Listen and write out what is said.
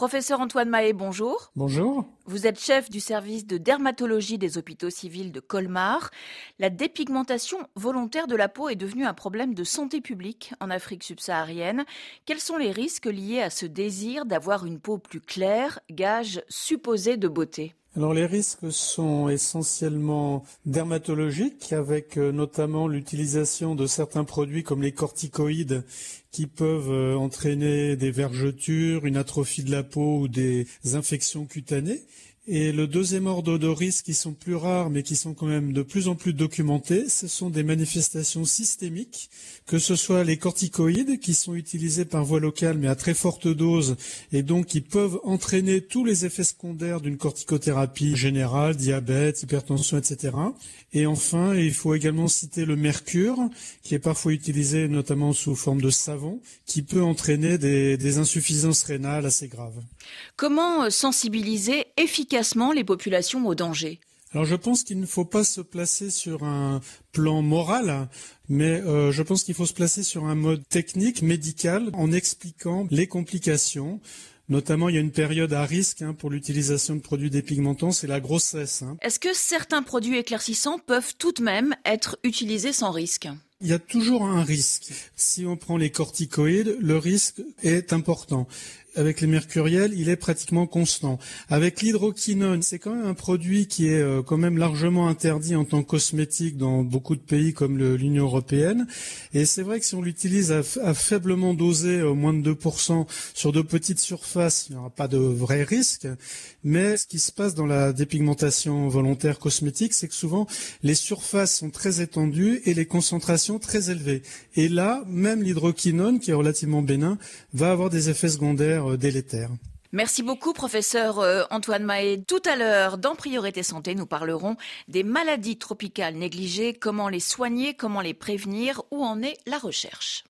Professeur Antoine Mahé, bonjour. Bonjour. Vous êtes chef du service de dermatologie des hôpitaux civils de Colmar. La dépigmentation volontaire de la peau est devenue un problème de santé publique en Afrique subsaharienne. Quels sont les risques liés à ce désir d'avoir une peau plus claire, gage supposé de beauté? Alors les risques sont essentiellement dermatologiques avec euh, notamment l'utilisation de certains produits comme les corticoïdes qui peuvent euh, entraîner des vergetures, une atrophie de la peau ou des infections cutanées. Et le deuxième ordre de risques qui sont plus rares mais qui sont quand même de plus en plus documentés, ce sont des manifestations systémiques, que ce soit les corticoïdes qui sont utilisés par voie locale mais à très forte dose et donc qui peuvent entraîner tous les effets secondaires d'une corticothérapie générale, diabète, hypertension, etc. Et enfin, il faut également citer le mercure qui est parfois utilisé notamment sous forme de savon qui peut entraîner des, insuffisances rénales assez graves. Comment sensibiliser efficacement les populations au danger alors je pense qu'il ne faut pas se placer sur un plan moral, mais euh, je pense qu'il faut se placer sur un mode technique, médical, en expliquant les complications. Notamment, il y a une période à risque hein, pour l'utilisation de produits dépigmentants, c'est la grossesse. Hein. Est-ce que certains produits éclaircissants peuvent tout de même être utilisés sans risque? Il y a toujours un risque. Si on prend les corticoïdes, le risque est important avec les mercuriels, il est pratiquement constant. Avec l'hydroquinone, c'est quand même un produit qui est euh, quand même largement interdit en tant que cosmétique dans beaucoup de pays comme l'Union européenne. Et c'est vrai que si on l'utilise à, faiblement dosé, au moins de 2%, sur de petites surfaces, il n'y aura pas de vrai risque. Mais ce qui se passe dans la dépigmentation volontaire cosmétique, c'est que souvent les surfaces sont très étendues et les concentrations très élevées. Et là, même l'hydroquinone, qui est relativement bénin, va avoir des effets secondaires euh. Merci beaucoup, professeur euh, Antoine Mahé. Tout à l'heure, dans Priorité Santé, nous parlerons des maladies tropicales négligées, comment les soigner, comment les prévenir, où en est la recherche.